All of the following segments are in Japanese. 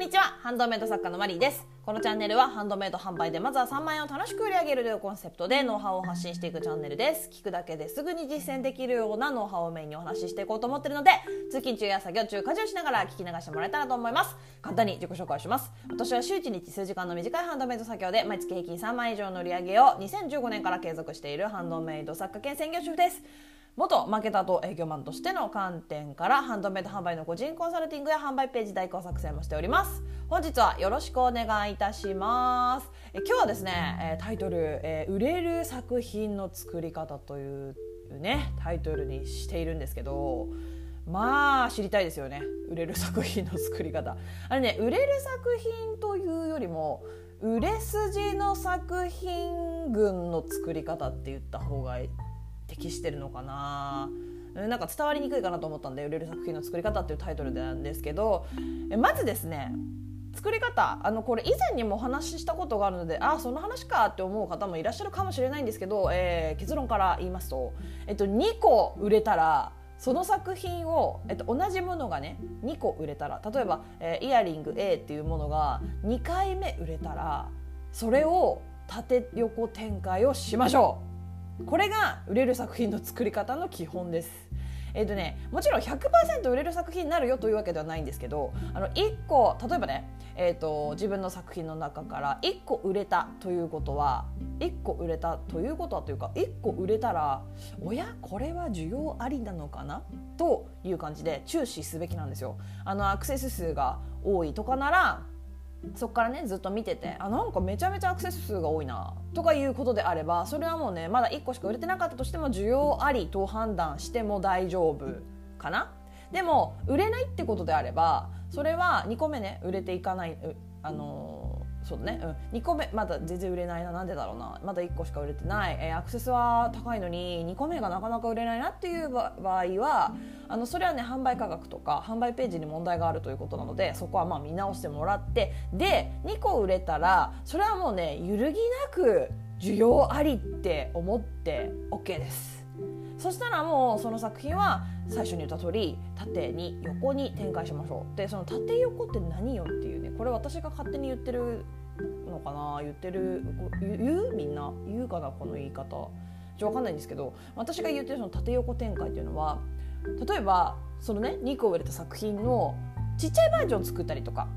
んにちは。ハンドメイド作家のマリーです。このチャンネルはハンドメイド販売でまずは3万円を楽しく売り上げるというコンセプトでノウハウを発信していくチャンネルです。聞くだけですぐに実践できるようなノウハウをメインにお話ししていこうと思ってるので通勤中や作業中家事をしながら聞き流してもらえたらと思います。簡単に自己紹介します。私は週1日数時間の短いハンドメイド作業で毎月平均3万円以上の売り上げを2015年から継続しているハンドメイド作家兼専業主婦です。元マーケターと営業マンとしての観点からハンドメイド販売の個人コンサルティングや販売ページ代行作成もしております。本日はよろしくお願いいたします。え今日はですねタイトル、え売れる作品の作り方というねタイトルにしているんですけどまあ知りたいですよね。売れる作品の作り方。あれね売れる作品というよりも売れ筋の作品群の作り方って言った方が適してるのかな。なんか伝わりにくいかなと思ったんで売れる作品の作り方っていうタイトルなんですけどまずですね作り方あのこれ以前にもお話ししたことがあるのであその話かって思う方もいらっしゃるかもしれないんですけど、えー、結論から言いますと、えっと、2個売れたらその作品を、えっと、同じものがね2個売れたら例えば、えー、イヤリング A っていうものが2回目売れたらそれを縦横展開をしましょう。これが売れる作品の作り方の基本です。えーとね、もちろん100%売れる作品になるよというわけではないんですけどあの1個例えばね、えーと、自分の作品の中から1個売れたということは1個売れたということはというか1個売れたらおやこれは需要ありなのかな？という感じで注視すべきなんですよ。あのアクセス数が多いとかならそこからねずっと見ててあなんかめちゃめちゃアクセス数が多いなとかいうことであればそれはもうねまだ1個しか売れてなかったとしても需要ありと判断しても大丈夫かな。でも売れないってことであればそれは2個目ね売れていかないあのそうね、うん、2個目まだ全然売れないななんでだろうな。まだ1個しか売れてない、えー、アクセスは高いのに2個目がなかなか売れないなっていう場合はあのそれはね販売価格とか販売ページに問題があるということなのでそこはまあ見直してもらってで2個売れたらそれはもうね揺るぎなく需要ありって思って OK です。そしたらもうその作品は最初に言った通り縦に横に展開しましょう。でその縦横って何よっていうねこれ私が勝手に言ってるのかな？言ってる言うみんな言うかなこの言い方。ちょっと分かんないんですけど私が言ってるその縦横展開っていうのは例えばそのね2個売れた作品のちっちゃいバージョン作ったりとか。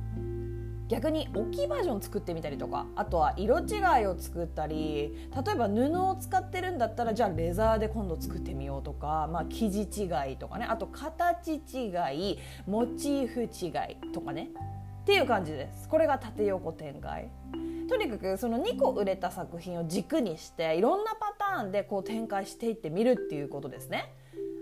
逆に大きいバージョン作ってみたりとかあとは色違いを作ったり例えば布を使ってるんだったらじゃあレザーで今度作ってみようとか、まあ、生地違いとかねあと形違いモチーフ違いとかねっていう感じです。これが縦横展開。とにかくその2個売れた作品を軸にしていろんなパターンでこう展開していってみるっていうことですね。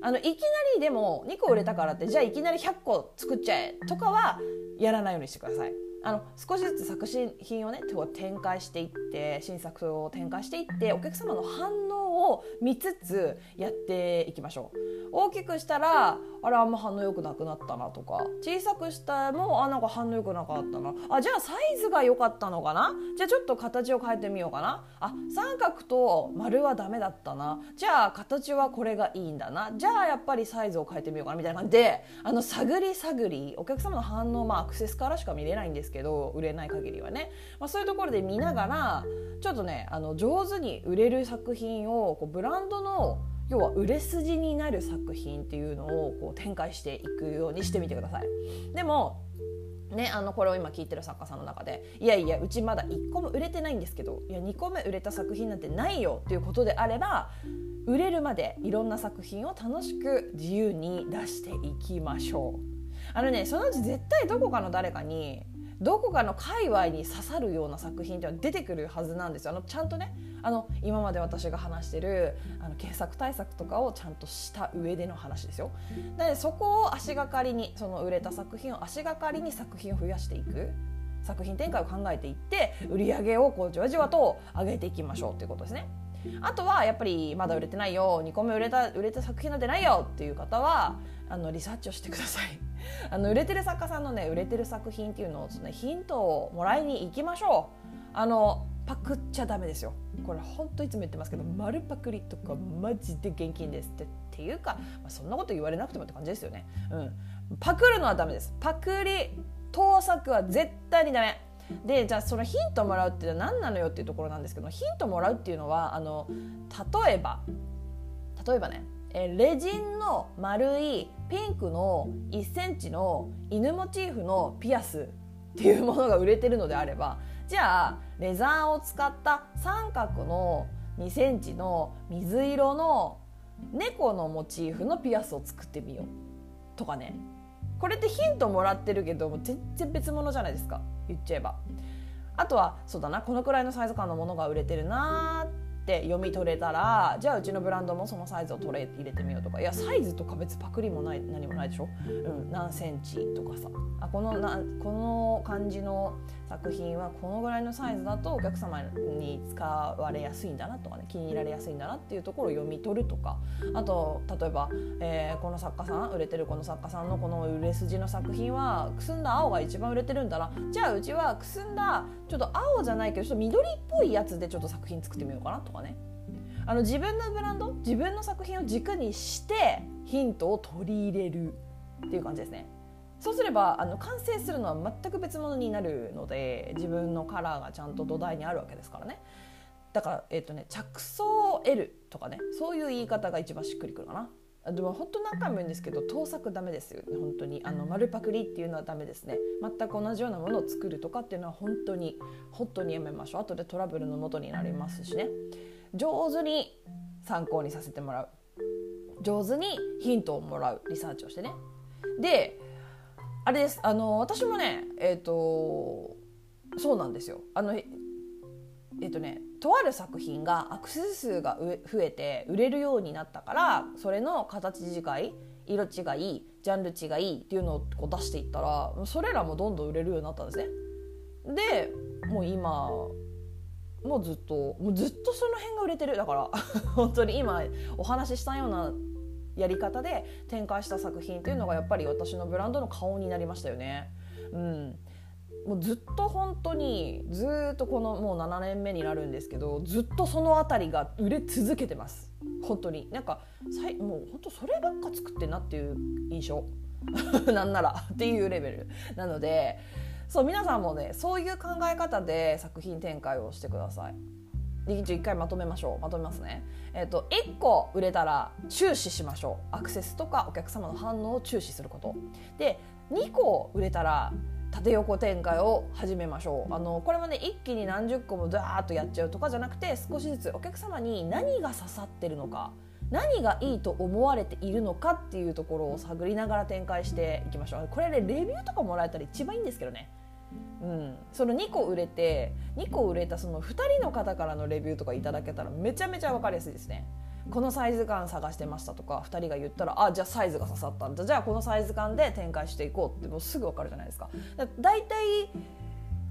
あのいきなりでも2個売れたからってじゃあいきなり100個作っちゃえとかはやらないようにしてください。あの少しずつ作品をね展開していって新作を展開していってお客様の反を見つつやっていきましょう。大きくしたらあれあんま反応良くなくなったなとか。小さくしたもあなんか反応良くなかったな。あじゃあサイズが良かったのかな？じゃあちょっと形を変えてみようかな。あ三角と丸はダメだったな。じゃあ形はこれがいいんだな。じゃあやっぱりサイズを変えてみようかな。みたいな感じであの探り探りお客様の反応まあアクセスからしか見れないんですけど売れない限りはね、まあ、そういうところで見ながらちょっとねあの上手に売れる作品をこうブランドの要は売れ筋になる作品っていうのをこう展開していくようにしてみてください。でもね、あのこれを今聞いてる作家さんの中でいやいやうちまだ1個も売れてないんですけどいや2個目売れた作品なんてないよっていうことであれば売れるまでいろんな作品を楽しく自由に出していきましょう。あのねそのうち絶対どこかの誰かにどこかの界隈に刺さるような作品っていうのは出てくるはずなんですよ。あのちゃんとねあの今まで私が話してるあの検索対策とかをちゃんとした上での話ですよ。なのでそこを足がかりにその売れた作品を足がかりに作品を増やしていく。作品展開を考えていって売り上げをこうじわじわと上げていきましょうっていうことですね。あとはやっぱりまだ売れてないよ2個目売れた売れた作品なんてないよっていう方はあのリサーチをしてください。あの売れてる作家さんのね売れてる作品っていうのを、ね、ヒントをもらいに行きましょう。あのパクっちゃダメですよ。これ本当いつも言ってますけど丸パクリとかマジで現金ですってっていうか、まあ、そんなこと言われなくてもって感じですよね、うん、パクるのはダメです。パクリ盗作は絶対にダメ。でじゃあそのヒントもらうっていうのは何なのよっていうところなんですけどヒントもらうっていうのはあの例えば例えばねえレジンの丸いピンクの1センチの犬モチーフのピアスっていうものが売れてるのであればじゃあレザーを使った三角の2センチの水色の猫のモチーフのピアスを作ってみようとかね。これってヒントもらってるけど全然別物じゃないですか。言っちゃえば。あとはそうだなこのくらいのサイズ感のものが売れてるなて読み取れたらじゃあうちのブランドもそのサイズを取れ入れてみようとか。いやサイズとか別パクリもない何もないでしょ、うん、何センチとかさ。あこのなこの感じの作品はこのぐらいのサイズだとお客様に使われやすいんだなとかね。気に入られやすいんだなっていうところを読み取るとか。あと例えば、えー、この作家さん売れてるこの作家さんのこの売れ筋の作品はくすんだ青が一番売れてるんだな。じゃあうちはくすんだちょっと青じゃないけどちょっと緑っぽいやつでちょっと作品作ってみようかなとかね。ね。あの自分のブランド自分の作品を軸にしてヒントを取り入れるっていう感じですね。そうすればあの完成するのは全く別物になるので自分のカラーがちゃんと土台にあるわけですからね。だから、えーとね、着想を得るとかねそういう言い方が一番しっくりくるかな。でも本当何回も言うんですけど盗作ダメですよ。ね本当に。あの丸パクリっていうのはダメですね。全く同じようなものを作るとかっていうのは本当に本当にやめましょう。後でトラブルのもとになりますしね。上手に参考にさせてもらう。上手にヒントをもらう。リサーチをしてね。であれです。あの私もねえっ、ー、とそうなんですよ。あのえっ、とねとある作品がアクセス数が増えて売れるようになったからそれの形違い色違いジャンル違いっていうのをこう出していったらそれらもどんどん売れるようになったんですね。でもう今もうずっともうずっとその辺が売れてるだから 本当に今お話ししたようなやり方で展開した作品っていうのがやっぱり私のブランドの顔になりましたよね。うん、もうずっと本当にずっとこのもう7年目になるんですけどずっとその辺りが売れ続けてます。本当に。なんかさいもう本当そればっか作ってんなっていう印象。なんなら。っていうレベル。なのでそう皆さんもねそういう考え方で作品展開をしてください。一回まとめましょう。まとめますね、えーと、1個売れたら注視しましょう。アクセスとかお客様の反応を注視すること。で2個売れたら縦横展開を始めましょう。あのこれもね一気に何十個もザーッとやっちゃうとかじゃなくて少しずつお客様に何が刺さってるのか何がいいと思われているのかっていうところを探りながら展開していきましょう。これねレビューとかもらえたら一番いいんですけどね。うん、その2個売れて2個売れたその2人の方からのレビューとかいただけたらめちゃめちゃ分かりやすいですね。このサイズ感探してましたとか2人が言ったらあじゃあサイズが刺さったんだじゃあこのサイズ感で展開していこうってもうすぐ分かるじゃないですか。だいたい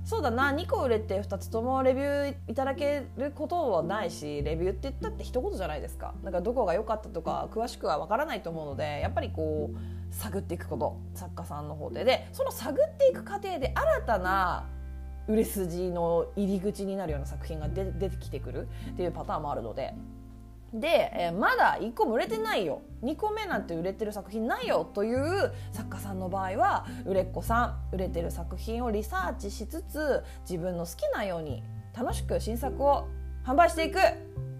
そうだな2個売れて2つともレビューいただけることはないしレビューって言ったって一言じゃないですかだからどこが良かったとか詳しくは分からないと思うのでやっぱりこう探っていくこと作家さんの方ででその探っていく過程で新たな売れ筋の入り口になるような作品が出てきてくるっていうパターンもあるので。で、えー、まだ1個も売れてないよ。2個目なんて売れてる作品ないよという作家さんの場合は売れっ子さん売れてる作品をリサーチしつつ自分の好きなように楽しく新作を販売していく、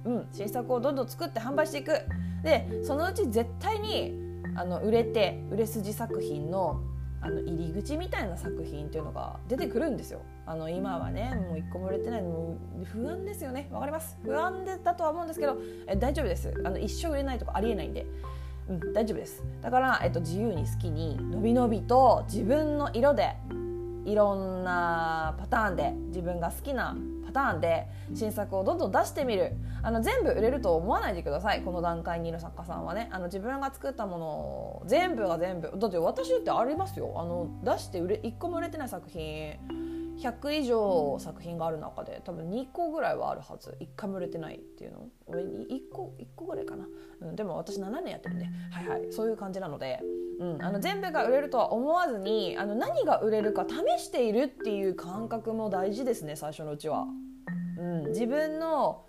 うん、新作をどんどん作って販売していく。でそのうち絶対にあの売れて売れ筋作品のあの入り口みたいな作品っていうのが出てくるんですよ。あの今はねもう一個も売れてないの不安ですよね。わかります？不安でだとは思うんですけどえ大丈夫です。あの一生売れないとかありえないんで。うん、大丈夫です。だから、えっと、自由に好きにのびのびと自分の色でいろんなパターンで自分が好きなパターンで新作をどんどん出してみる。あの全部売れると思わないでください。この段階にいる作家さんはね。あの自分が作ったもの全部が全部。だって私ってありますよ。あの出して売れ1個も売れてない作品。100以上作品がある中で多分2個ぐらいはあるはず。1回も売れてないっていうの？俺1個？1個ぐらいかな、うん、でも私7年やってるんではいはい。そういう感じなので、うん、あの全部が売れるとは思わずにあの何が売れるか試しているっていう感覚も大事ですね最初のうちは。うん、自分の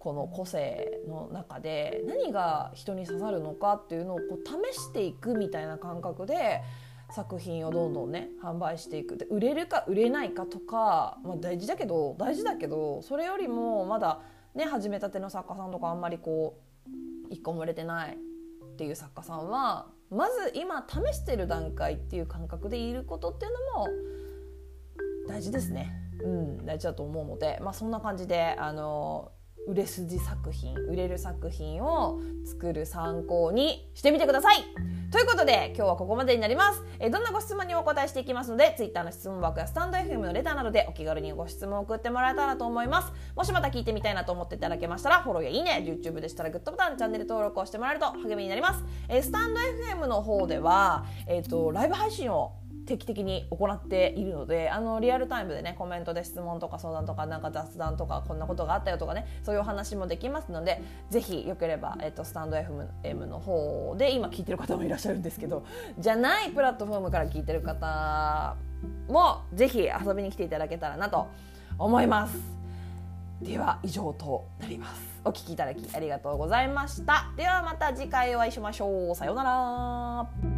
この個性の中で何が人に刺さるのかっていうのをこう試していくみたいな感覚で作品をどんどんね販売していくで売れるか売れないかとか、まあ、大事だけど大事だけどそれよりもまだね始めたての作家さんとかあんまりこう一個も売れてないっていう作家さんはまず今試してる段階っていう感覚でいることっていうのも大事ですね。うん、大事だと思うので、まあ、そんな感じであの売れ筋作品売れる作品を作る参考にしてみてください。ということで今日はここまでになります。えどんなご質問にお答えしていきますので Twitter の質問箱やスタンド FM のレターなどでお気軽にご質問を送ってもらえたらと思います。もしまた聞いてみたいなと思っていただけましたらフォローやいいね YouTube でしたらグッドボタンチャンネル登録をしてもらえると励みになります。えスタンド FM の方では、えーとライブ配信を定期的に行っているのであのリアルタイムでねコメントで質問とか相談とかなんか雑談とかこんなことがあったよとかねそういうお話もできますのでぜひよければ、えっと、スタンド FM の方で今聞いてる方もいらっしゃるんですけどじゃないプラットフォームから聞いてる方もぜひ遊びに来ていただけたらなと思います。では以上となります。お聞きいただきありがとうございました。ではまた次回お会いしましょう。さようなら。